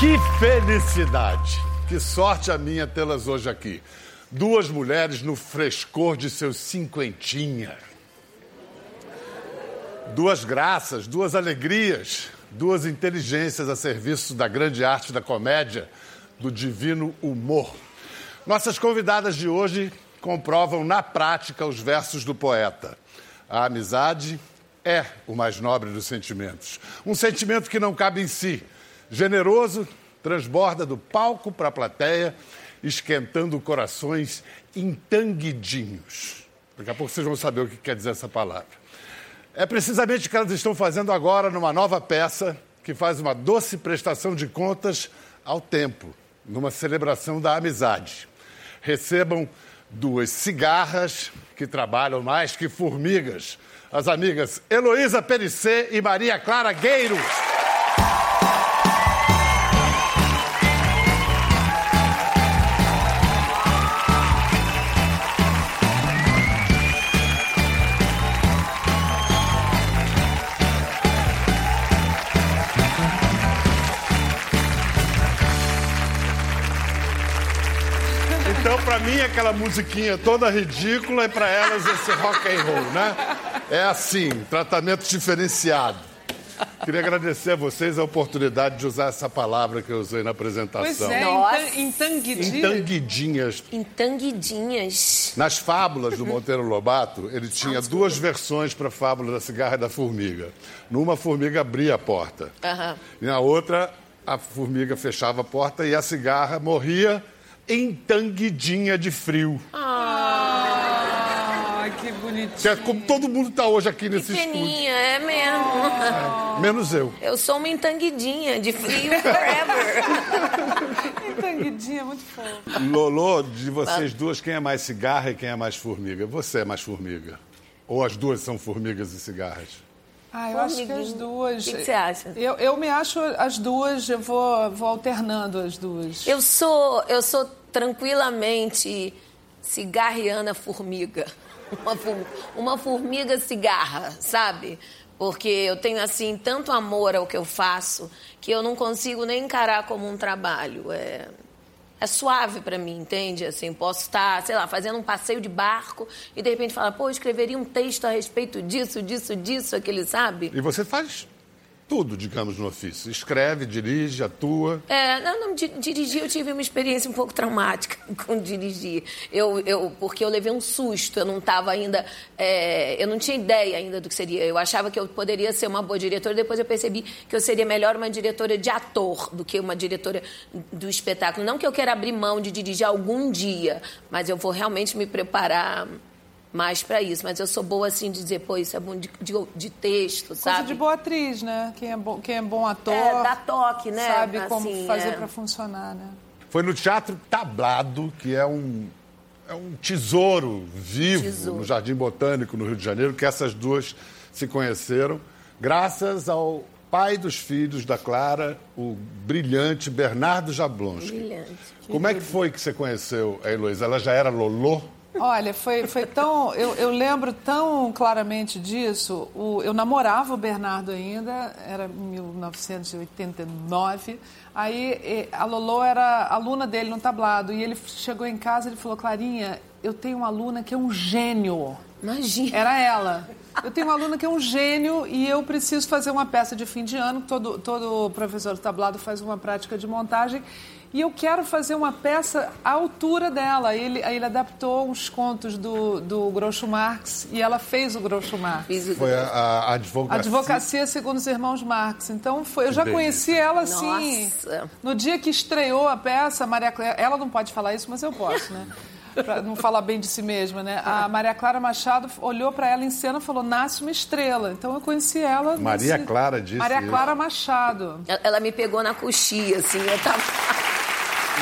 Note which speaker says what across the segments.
Speaker 1: Que felicidade! Que sorte a minha tê-las hoje aqui. Duas mulheres no frescor de seus cinquentinha. Duas graças, duas alegrias, duas inteligências a serviço da grande arte da comédia, do divino humor. Nossas convidadas de hoje comprovam na prática os versos do poeta. A amizade é o mais nobre dos sentimentos. Um sentimento que não cabe em si generoso, transborda do palco para a plateia, esquentando corações entanguidinhos. Daqui a pouco vocês vão saber o que quer dizer essa palavra. É precisamente o que elas estão fazendo agora numa nova peça que faz uma doce prestação de contas ao tempo, numa celebração da amizade. Recebam duas cigarras que trabalham mais que formigas. As amigas Heloísa Perissé e Maria Clara Gueiros. Então, pra mim, aquela musiquinha toda ridícula e pra elas esse rock and roll, né? É assim, tratamento diferenciado. Queria agradecer a vocês a oportunidade de usar essa palavra que eu usei na apresentação.
Speaker 2: Pois é,
Speaker 3: Nossa.
Speaker 2: entan- entanguidinho.
Speaker 1: Entanguidinhas.
Speaker 3: Entanguidinhas.
Speaker 1: Nas fábulas do Monteiro Lobato, ele tinha duas versões para a fábula da cigarra e da formiga. Numa, a formiga abria a porta. E na outra, a formiga fechava a porta e a cigarra morria entanguidinha de frio.
Speaker 2: Ai, que bonitinho.
Speaker 1: Que é como todo mundo está hoje aqui nesse estúdio.
Speaker 3: Pequeninha, é mesmo.
Speaker 1: Menos eu.
Speaker 3: Eu sou uma entanguidinha de frio forever.
Speaker 2: Entanguidinha, muito fofo.
Speaker 1: Lolo, de vocês duas, quem é mais cigarra e quem é mais formiga? Você é mais formiga. Ou as duas são formigas e cigarras?
Speaker 2: Ah, eu acho que as duas.
Speaker 3: O que que você acha?
Speaker 2: Eu, eu me acho as duas, eu vou, vou alternando as duas.
Speaker 3: Eu sou, eu sou tranquilamente cigarriana formiga. Uma, fu- uma formiga cigarra, sabe? Porque eu tenho, assim, tanto amor ao que eu faço que eu não consigo nem encarar como um trabalho. É, é suave pra mim, entende? Assim, posso estar, sei lá, fazendo um passeio de barco e de repente falar, pô, eu escreveria um texto a respeito disso, disso, disso, aquele, sabe?
Speaker 1: E você faz tudo, digamos, no ofício. Escreve, dirige, atua.
Speaker 3: É, não, não, di- dirigir eu tive uma experiência um pouco traumática com dirigir. Eu, eu, porque eu levei um susto, eu não estava ainda. é, eu não tinha ideia ainda do que seria. Eu achava que eu poderia ser uma boa diretora, depois eu percebi que eu seria melhor uma diretora de ator do que uma diretora do espetáculo. Não que eu queira abrir mão de dirigir algum dia, mas eu vou realmente me preparar mais para isso. Mas eu sou boa assim de dizer, pô, isso é bom de, de, de texto,
Speaker 2: Coisa
Speaker 3: sabe?
Speaker 2: de boa atriz, né? Quem é bom, quem é bom ator.
Speaker 3: É, dá toque, né?
Speaker 2: Sabe como
Speaker 3: Assim,
Speaker 2: fazer
Speaker 3: é.
Speaker 2: pra funcionar, né?
Speaker 1: Foi no Teatro Tablado, que é um, é um tesouro vivo
Speaker 3: Tesouro.
Speaker 1: no Jardim Botânico, no Rio de Janeiro, que essas duas se conheceram, graças ao pai dos filhos da Clara, o brilhante Bernardo Jablonski.
Speaker 3: Brilhante.
Speaker 1: Como é que foi que você conheceu a Heloísa? Ela já era Lolô?
Speaker 2: Olha, foi, foi tão. Eu, eu lembro tão claramente disso. O- eu namorava o Bernardo ainda, era em 1989. Aí a Lolo era aluna dele no tablado. E ele chegou em casa e ele falou: Clarinha, eu tenho uma aluna que é um gênio.
Speaker 3: Imagina.
Speaker 2: Era ela. Eu tenho uma aluna que é um gênio e eu preciso fazer uma peça de fim de ano. Todo, todo professor do tablado faz uma prática de montagem. E eu quero fazer uma peça à altura dela. Ele, aí ele adaptou uns contos do, do Groucho Marx e ela fez o Groucho Marx.
Speaker 1: Foi a, a advocacia.
Speaker 2: Advocacia segundo os irmãos Marx. Então, foi, eu já conheci ela assim.
Speaker 3: Nossa.
Speaker 2: No dia que estreou a peça, a Maria Clara. Ela não pode falar isso, mas eu posso, né? Pra não falar bem de si mesma, né? A Maria Clara Machado olhou para ela em cena e falou: nasce uma estrela. Então eu conheci ela.
Speaker 1: Maria
Speaker 2: nesse-
Speaker 1: Clara disse
Speaker 2: Maria
Speaker 1: isso.
Speaker 2: Clara Machado.
Speaker 3: Ela- Ela me pegou na coxia, assim, eu tava...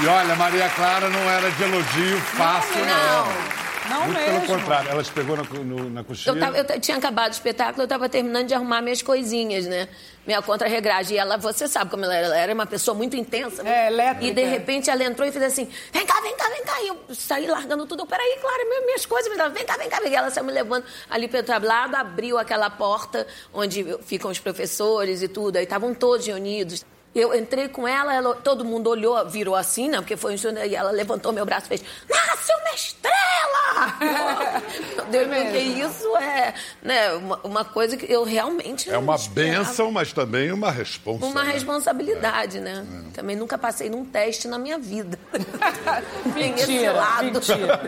Speaker 1: E olha, Maria Clara não era de elogio fácil, não.
Speaker 2: Não
Speaker 1: Muito
Speaker 2: mesmo.
Speaker 1: pelo contrário, ela te pegou na, no- na coxinha.
Speaker 3: Eu, tava- eu tinha acabado o espetáculo, eu estava terminando de arrumar minhas coisinhas, né? Minha contra-regragem. E ela, você sabe como ela era, ela era uma pessoa muito intensa.
Speaker 2: É, elétrica.
Speaker 3: E de repente ela entrou e fez assim: vem cá, vem cá, vem cá. E eu saí largando tudo. Eu, peraí, Clara, minhas, minhas coisas. Me dava, vem cá, vem cá. E ela saiu me levando ali pelo tablado, abriu aquela porta onde ficam os professores e tudo. Aí estavam todos reunidos. Eu entrei com ela, ela, todo mundo olhou, virou assim, né? Porque foi um e ela levantou meu braço e fez: Nasce uma estrela! Deus, porque isso é né, uma, uma, coisa que eu realmente.
Speaker 1: É uma bênção, mas também uma responsabilidade.
Speaker 3: Uma responsabilidade, é. né? É. Também nunca passei num teste na minha vida.
Speaker 2: mentira, mentira.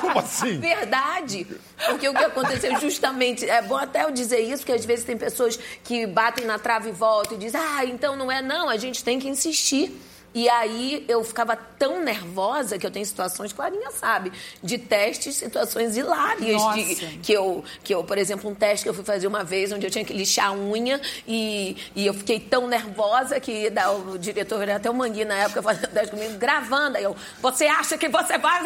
Speaker 1: Como assim?
Speaker 3: Verdade. Porque o que aconteceu justamente. É bom até eu dizer isso, porque às vezes tem pessoas que batem na trave e voltam e dizem: ah, então não é, não, a gente tem que insistir. E aí eu ficava tão nervosa que eu tenho situações, Clarinha sabe, de testes, situações hilárias. De, que, eu, que eu, por exemplo, um teste que eu fui fazer uma vez onde eu tinha que lixar a unha e, e eu fiquei tão nervosa que da, o diretor era até o Mangui na época fazendo teste comigo, gravando. Aí eu, você acha que você vai.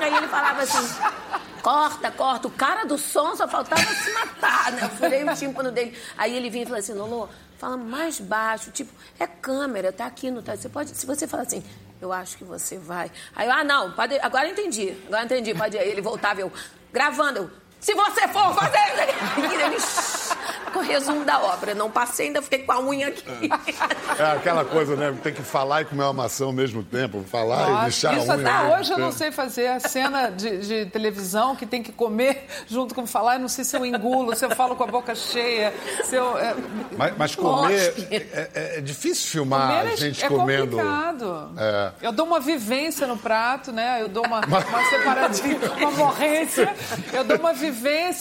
Speaker 3: aí ele falava assim corta, corta. O cara do som só faltava se matar, né? Eu furei o tímpano dele. Aí ele vinha e falou assim, Lolo, fala mais baixo, tipo, é câmera, tá aqui no tá. Você pode, se você falar assim, eu acho que você vai. Aí eu, ah, não, pode, agora entendi. Agora entendi, pode ele voltava, eu, gravando, eu, se você for fazer. Ele, com o resumo da obra. Não passei, ainda fiquei com a unha aqui.
Speaker 1: É, é aquela coisa, né? Tem que falar e comer uma maçã ao mesmo tempo. Falar Nossa, e deixar isso a unha.
Speaker 2: Até hoje eu não sei fazer a cena de, de, televisão que tem que comer junto com falar. Eu não sei se eu engulo, se eu falo com a boca cheia. Se eu, é...
Speaker 1: mas, mas, comer. É, é, é, difícil filmar comer a é gente
Speaker 2: é
Speaker 1: comendo.
Speaker 2: Complicado. É. Eu dou uma vivência no prato, né? Eu dou uma, uma separadinha, uma morrência. Eu dou uma vivência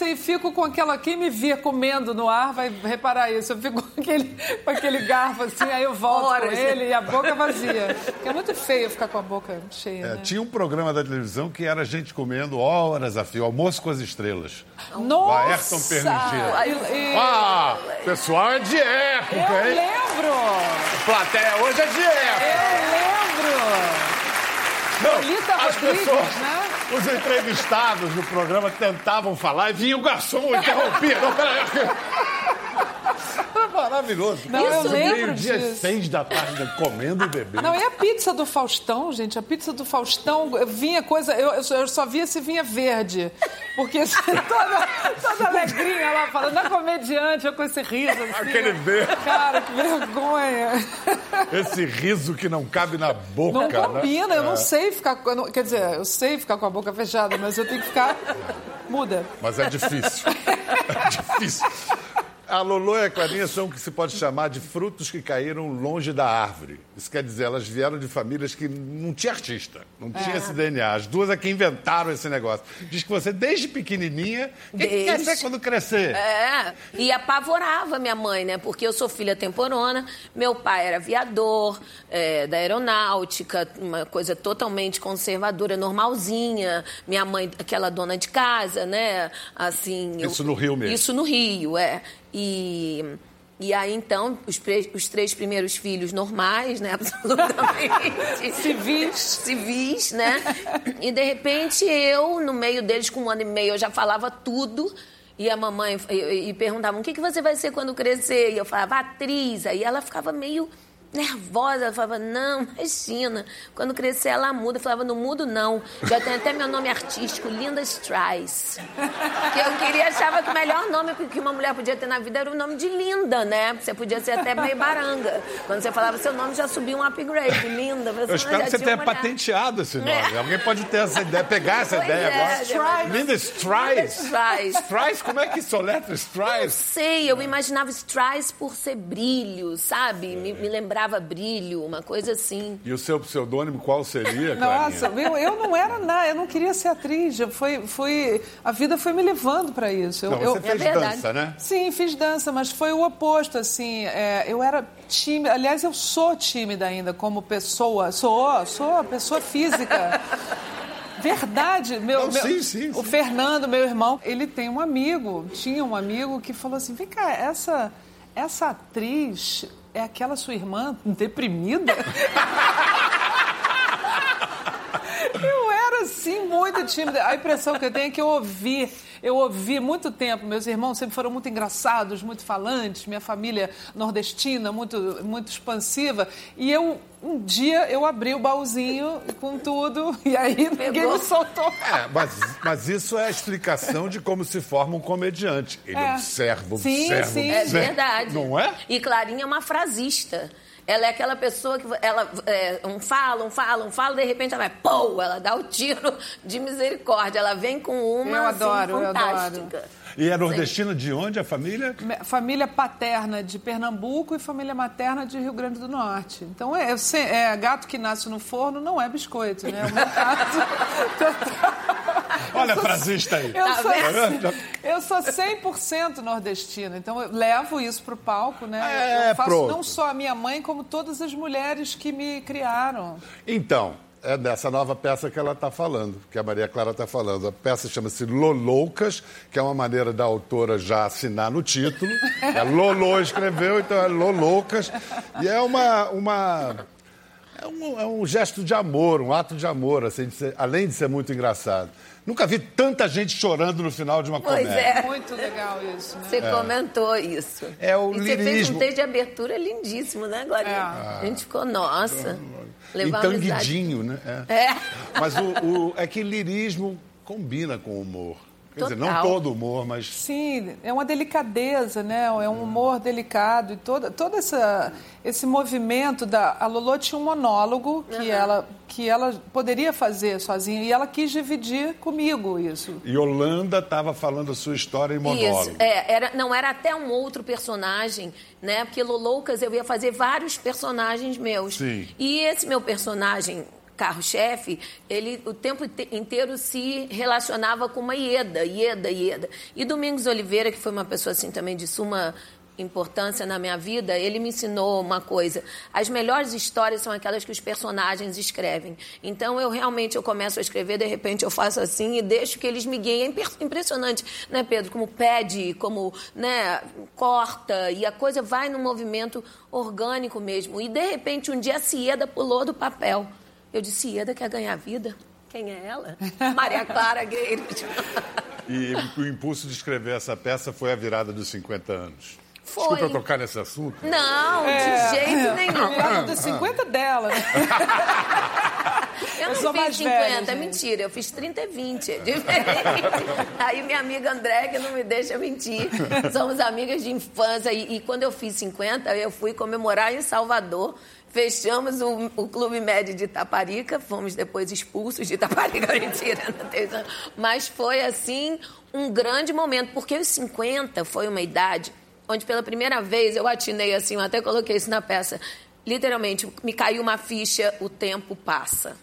Speaker 2: e fico com aquela. Quem me via comendo no ar vai reparar isso. Eu fico com aquele, com aquele garfo assim, aí eu volto Horas. com ele e a boca vazia. Porque é muito feio ficar com a boca cheia. É,
Speaker 1: né? Tinha um programa da televisão que era a gente comendo horas a fio, almoço com as estrelas.
Speaker 2: Nossa!
Speaker 1: Ayrton Pernigia. Ah, pessoal é de época,
Speaker 2: eu
Speaker 1: hein?
Speaker 2: lembro!
Speaker 1: Plateia hoje é de época.
Speaker 2: Eu lembro!
Speaker 1: Não, Lolita as Rodrigues, pessoas, né? Os entrevistados no programa tentavam falar e vinha o garçom interrompia. Não, peraí. Maravilhoso.
Speaker 2: Não, Isso, eu lembro
Speaker 1: dia disso. seis da tarde, comendo e bebendo.
Speaker 2: Não, e a pizza do Faustão, gente? A pizza do Faustão vinha coisa... Eu, eu só via se vinha verde. Porque toda, toda alegrinha lá, falando, é comediante, eu com esse riso. Assim,
Speaker 1: Aquele verde.
Speaker 2: Cara, que vergonha.
Speaker 1: Esse riso que não cabe na boca,
Speaker 2: Não né? combina, né? eu não é. sei ficar... Quer dizer, eu sei ficar com a boca fechada, mas eu tenho que ficar muda.
Speaker 1: Mas é difícil. É difícil. A Lolo e a Clarinha são o que se pode chamar de frutos que caíram longe da árvore. Isso quer dizer, elas vieram de famílias que não tinha artista, não é. tinha esse DNA. As duas é que inventaram esse negócio. Diz que você, desde pequenininha, o que, que quer ser quando crescer?
Speaker 3: É, e apavorava minha mãe, né? Porque eu sou filha temporona, meu pai era aviador, é, da aeronáutica, uma coisa totalmente conservadora, normalzinha. Minha mãe, aquela dona de casa, né? Assim...
Speaker 1: Isso eu, no Rio mesmo?
Speaker 3: Isso no Rio, é. E, e aí, então, os, os três primeiros filhos normais, né? Absolutamente.
Speaker 2: civis.
Speaker 3: Civis, né? E, de repente, eu, no meio deles, com um ano e meio, eu já falava tudo. E a mamãe e, e perguntava: o que, que você vai ser quando crescer? E eu falava: atriz. Aí ela ficava meio nervosa. Ela falava, não, imagina. Quando crescer, ela muda. Eu falava, não mudo, não. Já tem até meu nome artístico, Linda Strice. Que eu queria, achava que o melhor nome que uma mulher podia ter na vida era o nome de Linda, né? Você podia ser até meio baranga. Quando você falava seu nome, já subia um upgrade. Linda.
Speaker 1: Você eu espero que você tenha patenteado esse nome. É. Alguém pode ter essa ideia, pegar essa pois ideia é, agora. Linda Strice. Strice. Strice, como é que soletra Strice? Não
Speaker 3: sei, eu imaginava Strice por ser brilho, sabe? Me, me lembrava dava brilho, uma coisa assim.
Speaker 1: E o seu pseudônimo qual seria,
Speaker 2: Nossa, eu, eu não era nada, eu não queria ser atriz. Foi, foi, a vida foi me levando para isso. Eu,
Speaker 1: não, você
Speaker 2: eu,
Speaker 1: fez é dança, né?
Speaker 2: Sim, fiz dança, mas foi o oposto, assim. É, eu era tímida, aliás, eu sou tímida ainda como pessoa. Sou, sou pessoa física. Verdade, meu,
Speaker 1: Não,
Speaker 2: meu
Speaker 1: sim, sim,
Speaker 2: o Fernando, meu irmão, ele tem um amigo, tinha um amigo que falou assim: vem cá, essa, essa atriz é aquela sua irmã deprimida? Eu era assim, muito tímida. A impressão que eu tenho é que eu ouvi, eu ouvi muito tempo. Meus irmãos sempre foram muito engraçados, muito falantes, minha família nordestina, muito, muito expansiva. E eu, um dia, eu abri o baúzinho com tudo e aí ninguém me soltou.
Speaker 1: É, mas, mas isso é a explicação de como se forma um comediante. Ele
Speaker 2: É.
Speaker 1: observa,
Speaker 2: Sim,
Speaker 1: observa,
Speaker 2: sim.
Speaker 3: É
Speaker 1: observa.
Speaker 3: verdade.
Speaker 1: Não é?
Speaker 3: E Clarinha é uma frasista. Ela é aquela pessoa que ela é, um fala, um fala, um fala, de repente ela vai, pô, ela dá o tiro de misericórdia. Ela vem com uma
Speaker 2: Eu
Speaker 3: assim,
Speaker 2: adoro, eu
Speaker 3: fantástica.
Speaker 1: E é nordestina de onde a família?
Speaker 2: Família paterna de Pernambuco e família materna de Rio Grande do Norte. Então, é, é, gato que nasce no forno não é biscoito, né? É um gato.
Speaker 1: Olha a frasista aí.
Speaker 2: Eu
Speaker 3: Tá
Speaker 2: sou,
Speaker 1: vendo?
Speaker 2: eu sou 100% nordestina, então eu levo isso pro palco, né?
Speaker 1: É,
Speaker 2: eu faço
Speaker 1: pronto.
Speaker 2: não só a minha mãe, como todas as mulheres que me criaram.
Speaker 1: Então, é dessa nova peça que ela está falando, que a Maria Clara está falando. A peça chama-se Loloucas, que é uma maneira da autora já assinar no título. É Lolô escreveu, então é Loloucas. E é uma. uma é, um, é um gesto de amor, um ato de amor, assim, de ser- além de ser muito engraçado. Nunca vi tanta gente chorando no final de uma
Speaker 3: Pois
Speaker 1: comédia.
Speaker 3: é.
Speaker 2: Muito legal isso, né?
Speaker 3: Você comentou isso.
Speaker 1: É o
Speaker 3: e você fez um
Speaker 1: lirismo.
Speaker 3: texto de abertura lindíssimo, né, Glorinha?
Speaker 2: É.
Speaker 3: A gente ficou, nossa.
Speaker 1: E
Speaker 3: Levar amizade.
Speaker 1: tanguidinho, né? É.
Speaker 3: É.
Speaker 1: Mas o, o- é que lirismo combina com o humor. Quer dizer, não todo humor, mas
Speaker 2: Sim, é uma delicadeza, né? É um humor delicado e todo, todo essa, esse movimento da a Lolo tinha um monólogo que ela que ela poderia fazer sozinha e ela quis dividir comigo isso.
Speaker 1: Yolanda estava falando a sua história em monólogo.
Speaker 3: Isso, é, era, não, era até um outro personagem, né? Porque Loloucas eu ia fazer vários personagens meus.
Speaker 1: Sim.
Speaker 3: E esse meu personagem, carro-chefe, ele o tempo inte- inteiro se relacionava com uma Ieda, Ieda, Ieda. E Domingos Oliveira, que foi uma pessoa assim também de suma importância na minha vida, ele me ensinou uma coisa. As melhores histórias são aquelas que os personagens escrevem. Então eu realmente eu começo a escrever, de repente eu faço assim e deixo que eles me guiem. É impressionante, né, Pedro? Como pede, como né, corta e a coisa vai num movimento orgânico mesmo. E de repente um dia a Cieda pulou do papel. Eu disse, Cieda quer ganhar vida? Quem é ela? Maria Clara Gueiros.
Speaker 1: E o impulso de escrever essa peça foi a virada dos 50 anos.
Speaker 3: Foi.
Speaker 1: Desculpa eu tocar nesse assunto.
Speaker 3: Não,
Speaker 2: É.
Speaker 3: de jeito nenhum.
Speaker 2: Virada dos 50 dela, né?
Speaker 3: Eu não
Speaker 2: sou
Speaker 3: fiz
Speaker 2: mais
Speaker 3: 50,
Speaker 2: velha, gente.
Speaker 3: mentira, eu fiz 30 e 20, é diferente. Aí minha amiga André, que não me deixa mentir, somos amigas de infância. E, e quando eu fiz 50, eu fui comemorar em Salvador. Fechamos o, o Clube Médio de Itaparica, fomos depois expulsos de Itaparica, mentira, não isso. mas foi assim um grande momento, porque os 50 foi uma idade onde pela primeira vez eu atinei assim, eu até coloquei isso na peça, literalmente, me caiu uma ficha, o tempo passa.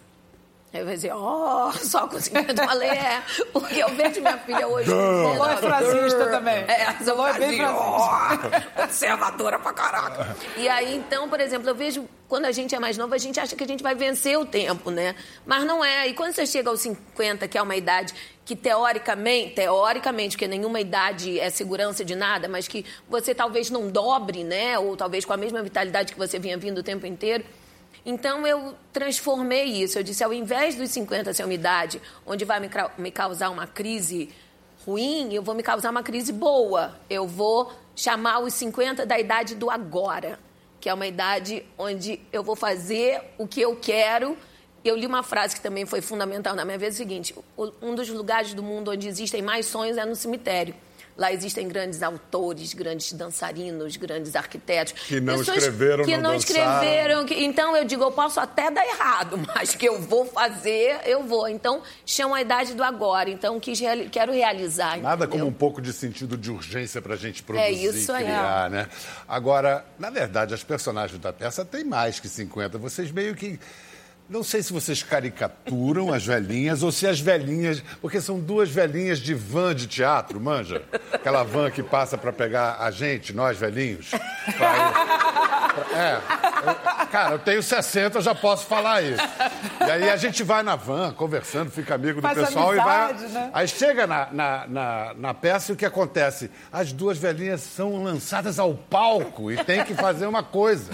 Speaker 3: Aí eu vou dizer, ó, só com 50 eu falei, é, porque eu vejo minha filha hoje.
Speaker 2: Lolo é frasista também.
Speaker 3: É,
Speaker 2: Lolo é bem
Speaker 3: frasista. ó, Conservadora pra caraca. E aí, então, por exemplo, eu vejo, quando a gente é mais novo, a gente acha que a gente vai vencer o tempo, né? Mas não é. E quando você chega aos 50, que é uma idade que teoricamente, teoricamente, porque nenhuma idade é segurança de nada, mas que você talvez não dobre, né? Ou talvez com a mesma vitalidade que você vinha vindo o tempo inteiro. Então eu transformei isso. Eu disse, ao invés dos 50 ser uma idade onde vai me, causar uma crise ruim, eu vou me causar uma crise boa. Eu vou chamar os 50 da idade do agora, que é uma idade onde eu vou fazer o que eu quero. Eu li uma frase que também foi fundamental na minha vida, é o seguinte, um dos lugares do mundo onde existem mais sonhos é no cemitério. Lá existem grandes autores, grandes dançarinos, grandes arquitetos.
Speaker 1: Que não escreveram,
Speaker 3: que
Speaker 1: não
Speaker 3: não escreveram. que- então eu digo, eu posso até dar errado, mas que eu vou fazer, eu vou. Então chama a idade do agora. Então quis reali- quero realizar.
Speaker 1: Nada como
Speaker 3: entendeu?
Speaker 1: um pouco de sentido de urgência para a gente produzir,
Speaker 3: isso aí.
Speaker 1: criar, né? Agora, na verdade, as personagens da peça têm mais que 50. Vocês meio que... Não sei se vocês caricaturam as velhinhas ou se as velhinhas... Porque são duas velhinhas de van de teatro, manja? Aquela van que passa para pegar a gente, nós velhinhos. É. Eu- cara, eu tenho 60, eu já posso falar isso. E aí a gente vai na van, conversando, fica amigo do
Speaker 2: Faz
Speaker 1: pessoal e vai...
Speaker 2: amizade, né?
Speaker 1: Aí chega na, na, na, na peça e o que acontece? As duas velhinhas são lançadas ao palco e tem que fazer uma coisa.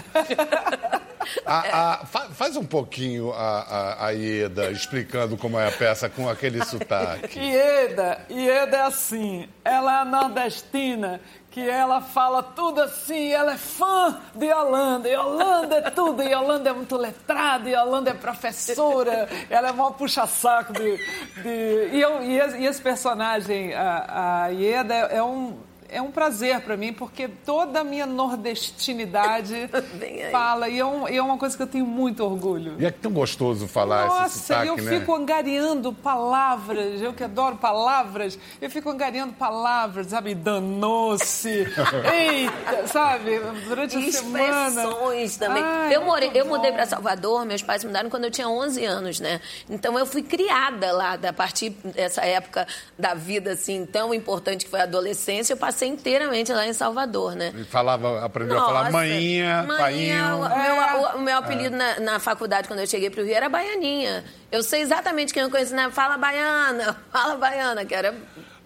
Speaker 1: A, a, fa, faz um pouquinho a, a, a, Ieda explicando como é a peça com aquele sotaque.
Speaker 2: Ieda, Ieda é assim, ela é nordestina, que ela fala tudo assim, ela é fã de Yolanda, Yolanda é tudo, Yolanda é muito letrada, Yolanda é professora, ela é maior puxa-saco de... de... E, eu, e, esse personagem, a, a Ieda, é um é um prazer para mim, porque toda a minha nordestinidade fala, e é, um, e é, uma coisa que eu tenho muito orgulho.
Speaker 1: E é tão gostoso falar
Speaker 2: Nossa,
Speaker 1: esse sotaque,
Speaker 2: eu
Speaker 1: né?
Speaker 2: fico angariando palavras, eu que adoro palavras, eu fico angariando palavras, sabe, danou-se, eita, sabe, durante a semana.
Speaker 3: Expressões também. Ai, eu, morei, eu mudei para Salvador, meus pais mudaram quando eu tinha 11 anos, né? Então eu fui criada lá, a partir dessa época da vida, assim, tão importante que foi a adolescência, eu passei passei inteiramente lá em Salvador, né?
Speaker 1: E falava, aprendeu Nossa, a falar manhinha, painho.
Speaker 3: O, é. meu, o, meu apelido é. na, na, faculdade, quando eu cheguei para o Rio, era Baianinha. Eu sei exatamente quem eu conheci, né? Fala Baiana, fala Baiana, que era...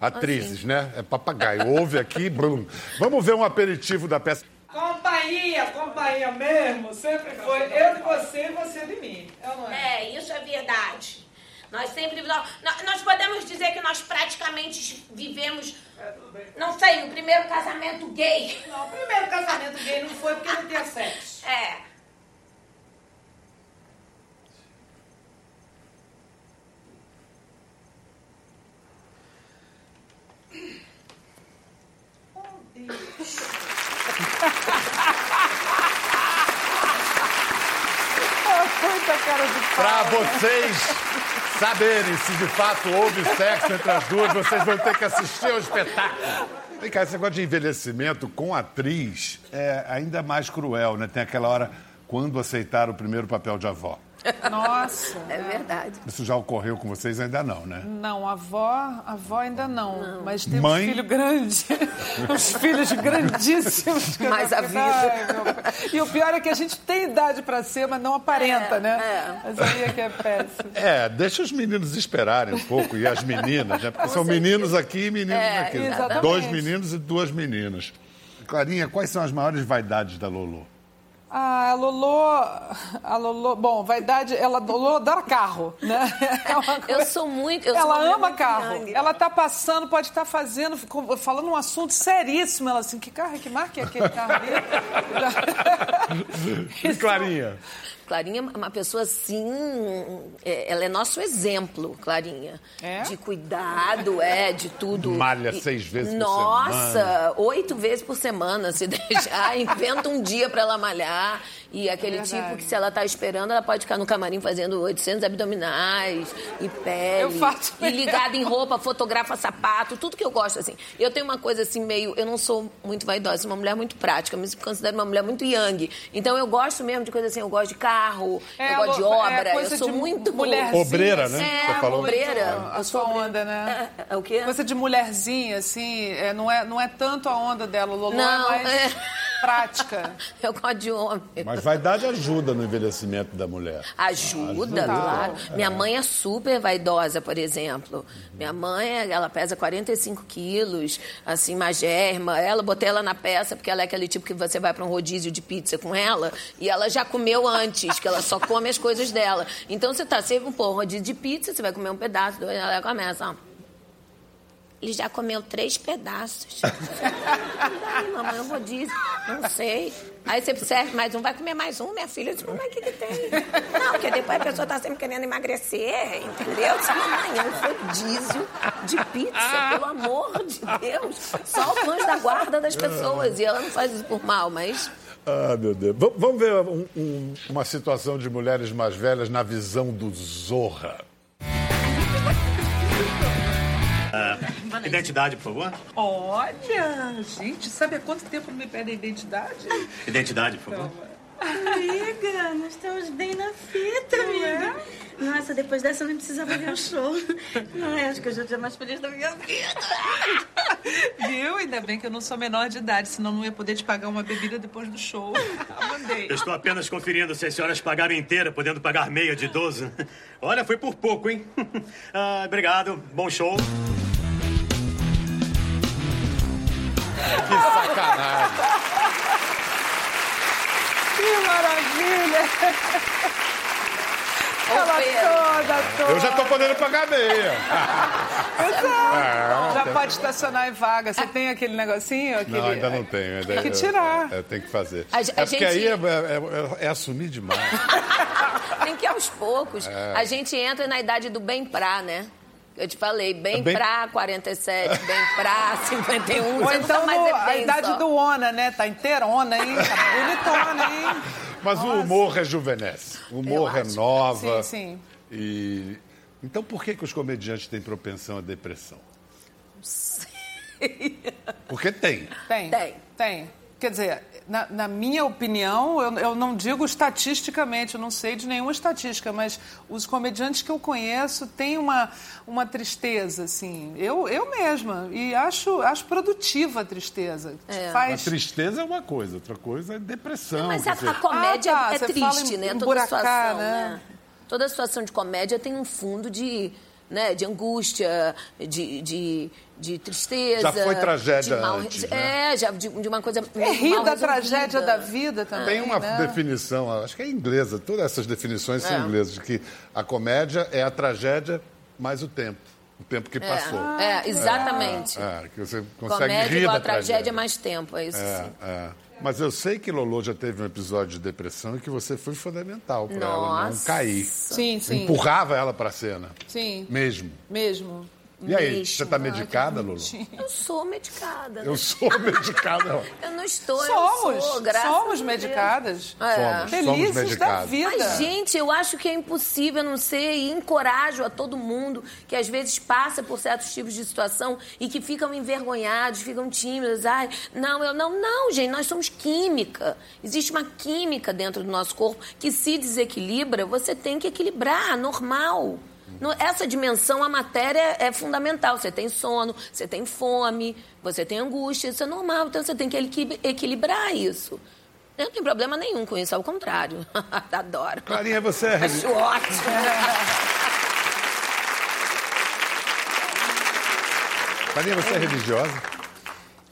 Speaker 1: Atrizes, assim. né? É papagaio. Ouve aqui, brum. Vamos ver um aperitivo da peça.
Speaker 2: Companhia, companhia mesmo, sempre foi eu de você e você de mim.
Speaker 4: É, é, isso é verdade. Nós sempre. Nós, nós podemos dizer que nós praticamente vivemos. Não sei, o primeiro casamento gay.
Speaker 2: Não, o primeiro casamento gay não foi porque não tinha sexo.
Speaker 4: É.
Speaker 2: Oh, Deus.
Speaker 1: Para vocês saberem se de fato houve sexo entre as duas, vocês vão ter que assistir ao espetáculo. Vem cá, esse negócio de envelhecimento com atriz é ainda mais cruel, né? Tem aquela hora quando aceitar o primeiro papel de avó.
Speaker 2: Nossa.
Speaker 3: É verdade.
Speaker 1: Isso já ocorreu com vocês? Ainda não, né?
Speaker 2: Não, a avó, a avó ainda não. não. Mas tem
Speaker 1: Mãe?
Speaker 2: um filho grande. uns filhos grandíssimos.
Speaker 3: Mais a vida. Ai,
Speaker 2: e o pior é que a gente tem idade para ser, mas não aparenta, é, né? É. Mas aí é que é péssimo.
Speaker 1: É, deixa os meninos esperarem um pouco, e as meninas, né? Porque Com são certeza. meninos aqui e meninos é, aqui. Exatamente. Dois meninos e duas meninas. Clarinha, quais são as maiores vaidades da Lolo?
Speaker 2: Ah, a Lolo, a Lolo, bom, vaidade, ela Lolo adora carro, né?
Speaker 3: É eu sou muito, eu
Speaker 2: ela
Speaker 3: sou
Speaker 2: ama carro. Young. Ela tá passando, pode estar tá fazendo, falando um assunto seríssimo, ela assim, que carro, que marca é aquele carro ali?
Speaker 1: Clarinha.
Speaker 3: Clarinha é uma pessoa assim, é, ela é nosso exemplo, Clarinha.
Speaker 2: É?
Speaker 3: De cuidado, é, de tudo.
Speaker 1: Malha seis vezes
Speaker 3: Nossa,
Speaker 1: por semana.
Speaker 3: Nossa, oito vezes por semana, se deixar. inventa um dia para ela malhar. E aquele é tipo que se ela tá esperando, ela pode ficar no camarim fazendo 800 abdominais e pele.
Speaker 2: Eu faço.
Speaker 3: E ligada em roupa, fotografa sapato, tudo que eu gosto, assim. Eu tenho uma coisa assim, meio... Eu não sou muito vaidosa, sou uma mulher muito prática, me considero uma mulher muito young. Então eu gosto mesmo de coisa assim, eu gosto de carro, é, eu gosto de obra, é eu sou muito...
Speaker 2: Mulher
Speaker 1: Obreira, né?
Speaker 3: É, Você falou. obreira.
Speaker 2: A sua onda, né?
Speaker 3: É, é, o quê?
Speaker 2: Coisa de mulherzinha, assim, é, não, é, não é tanto a onda dela, o Lolo
Speaker 3: não,
Speaker 2: é mais... prática.
Speaker 3: Eu gosto de homem.
Speaker 1: Mas vaidade ajuda no envelhecimento da mulher.
Speaker 3: Ajuda, ajuda. claro. É. Minha mãe é super vaidosa, por exemplo. Minha mãe, ela pesa 45 quilos, assim, magérrima. Ela, botei ela na peça, porque ela é aquele tipo que você vai para um rodízio de pizza com ela, e ela já comeu antes, que ela só come as coisas dela. Então, você tá sempre, pô, um rodízio de pizza, você vai comer um pedaço, dois, ela começa, ó. Ele já comeu três pedaços. Daí, mamãe, eu vou dizer, não sei. Aí você serve mais um, vai comer mais um, minha filha. Eu disse, mas o que, que tem? Não, porque depois a pessoa está sempre querendo emagrecer, entendeu? disse, mamãe, é um rodízio de pizza, pelo amor de Deus. Só o anjo da guarda das pessoas. E ela não faz isso por mal, mas...
Speaker 1: Ah, meu Deus. vamos ver um, um, uma situação de mulheres mais velhas na visão do Zorra.
Speaker 5: Identidade, por favor.
Speaker 2: Olha, gente, sabe há quanto tempo não me pede a identidade?
Speaker 5: Identidade, por favor.
Speaker 6: Amiga, nós estamos bem na fita, não amiga. É? Nossa, depois dessa eu nem precisava ver o show. Não é? Acho que eu já tinha mais feliz da minha vida.
Speaker 2: Viu? Ainda bem que eu não sou menor de idade, senão não ia poder te pagar uma bebida depois do show.
Speaker 5: Mandei. Eu estou apenas conferindo se as senhoras pagaram inteira, podendo pagar meia de 12. Olha, foi por pouco, hein? Ah, obrigado, bom show.
Speaker 1: Que sacanagem!
Speaker 2: Que maravilha! Ela toda, toda.
Speaker 1: Eu já tô podendo pagar meia.
Speaker 2: Exato. Já
Speaker 1: É.
Speaker 2: pode estacionar em vaga. Você tem aquele negocinho? Aquele...
Speaker 1: Não, ainda não tenho. Ainda,
Speaker 2: Tem que tirar.
Speaker 1: É, é, tem que fazer.
Speaker 3: A- a
Speaker 1: é porque
Speaker 3: gente-
Speaker 1: aí é, é- é- é assumir demais.
Speaker 3: Tem que ir aos poucos.
Speaker 1: É.
Speaker 3: A gente entra na idade do bem pra, né? Eu te falei, bem,
Speaker 1: É bem-
Speaker 3: pra 47, bem pra 51.
Speaker 2: Ou
Speaker 3: você
Speaker 2: então
Speaker 3: mais
Speaker 2: no-
Speaker 3: é
Speaker 2: a idade
Speaker 3: só.
Speaker 2: do Ona, né? Tá inteirona, hein? Tá bonitona, hein?
Speaker 1: Mas o humor rejuvenesce. O humor
Speaker 3: Eu acho.
Speaker 1: renova.
Speaker 2: Sim, sim.
Speaker 1: E... Então por que, que os comediantes têm propensão à depressão? Porque tem.
Speaker 2: Tem.
Speaker 3: Tem.
Speaker 2: Tem. Quer dizer, na, na minha opinião, eu, eu não digo estatisticamente, eu não sei de nenhuma estatística, mas os comediantes que eu conheço têm uma, uma tristeza, assim. Eu, eu mesma. E acho, acho produtiva a tristeza.
Speaker 3: É.
Speaker 1: A
Speaker 2: Faz...
Speaker 1: tristeza é uma coisa, outra coisa é depressão.
Speaker 3: Mas
Speaker 1: quer
Speaker 3: a, a comédia
Speaker 2: Ah, tá,
Speaker 3: é
Speaker 2: você fala
Speaker 3: triste,
Speaker 2: em
Speaker 3: né? Toda
Speaker 2: emburacar,
Speaker 3: situação,
Speaker 2: né?
Speaker 3: né? Toda situação de comédia tem um fundo de, né, de angústia, de, de, de tristeza.
Speaker 1: Já foi tragédia
Speaker 3: de mal-
Speaker 1: antes, né?
Speaker 3: É, já de, de uma coisa
Speaker 2: É rir da tragédia da vida também.
Speaker 1: Tem uma
Speaker 2: né?
Speaker 1: definição, acho que é inglesa, todas essas definições são
Speaker 3: É.
Speaker 1: inglesas, de que a comédia é a tragédia mais o tempo, o tempo que passou.
Speaker 3: É, exatamente.
Speaker 1: É, que você consegue
Speaker 3: Comédia
Speaker 1: rir
Speaker 3: igual
Speaker 1: da
Speaker 3: a tragédia mais tempo, é isso
Speaker 1: É,
Speaker 3: sim.
Speaker 1: é. Mas eu sei que Lolo já teve um episódio de depressão e que você foi fundamental para ela não cair.
Speaker 2: Sim, sim.
Speaker 1: Empurrava ela para a cena.
Speaker 2: Sim,
Speaker 1: Mesmo.
Speaker 2: mesmo.
Speaker 1: E aí,
Speaker 3: Mesmo.
Speaker 1: você está medicada, Lolo?
Speaker 3: Eu sou medicada.
Speaker 1: Eu sou medicada.
Speaker 3: Eu não estou,
Speaker 2: Somos,
Speaker 3: eu sou, graças
Speaker 2: somos medicadas.
Speaker 3: É.
Speaker 1: Somos, somos
Speaker 2: Felizes da vida.
Speaker 3: Mas, gente, eu acho que é impossível não ser e encorajo a todo mundo que às vezes passa por certos tipos de situação e que ficam envergonhados, ficam tímidos. Ai, não, eu não. Não, gente, nós somos química. Existe uma química dentro do nosso corpo que se desequilibra, você tem que equilibrar, normal. No- Essa dimensão, a matéria é fundamental. Você tem sono, você tem fome, você tem angústia, isso é normal. Então você tem que equi- equilibrar isso. Eu não tenho problema nenhum com isso, ao contrário. Adoro.
Speaker 1: Clarinha, você é
Speaker 3: Acho ótimo.
Speaker 1: Clarinha, você é religiosa?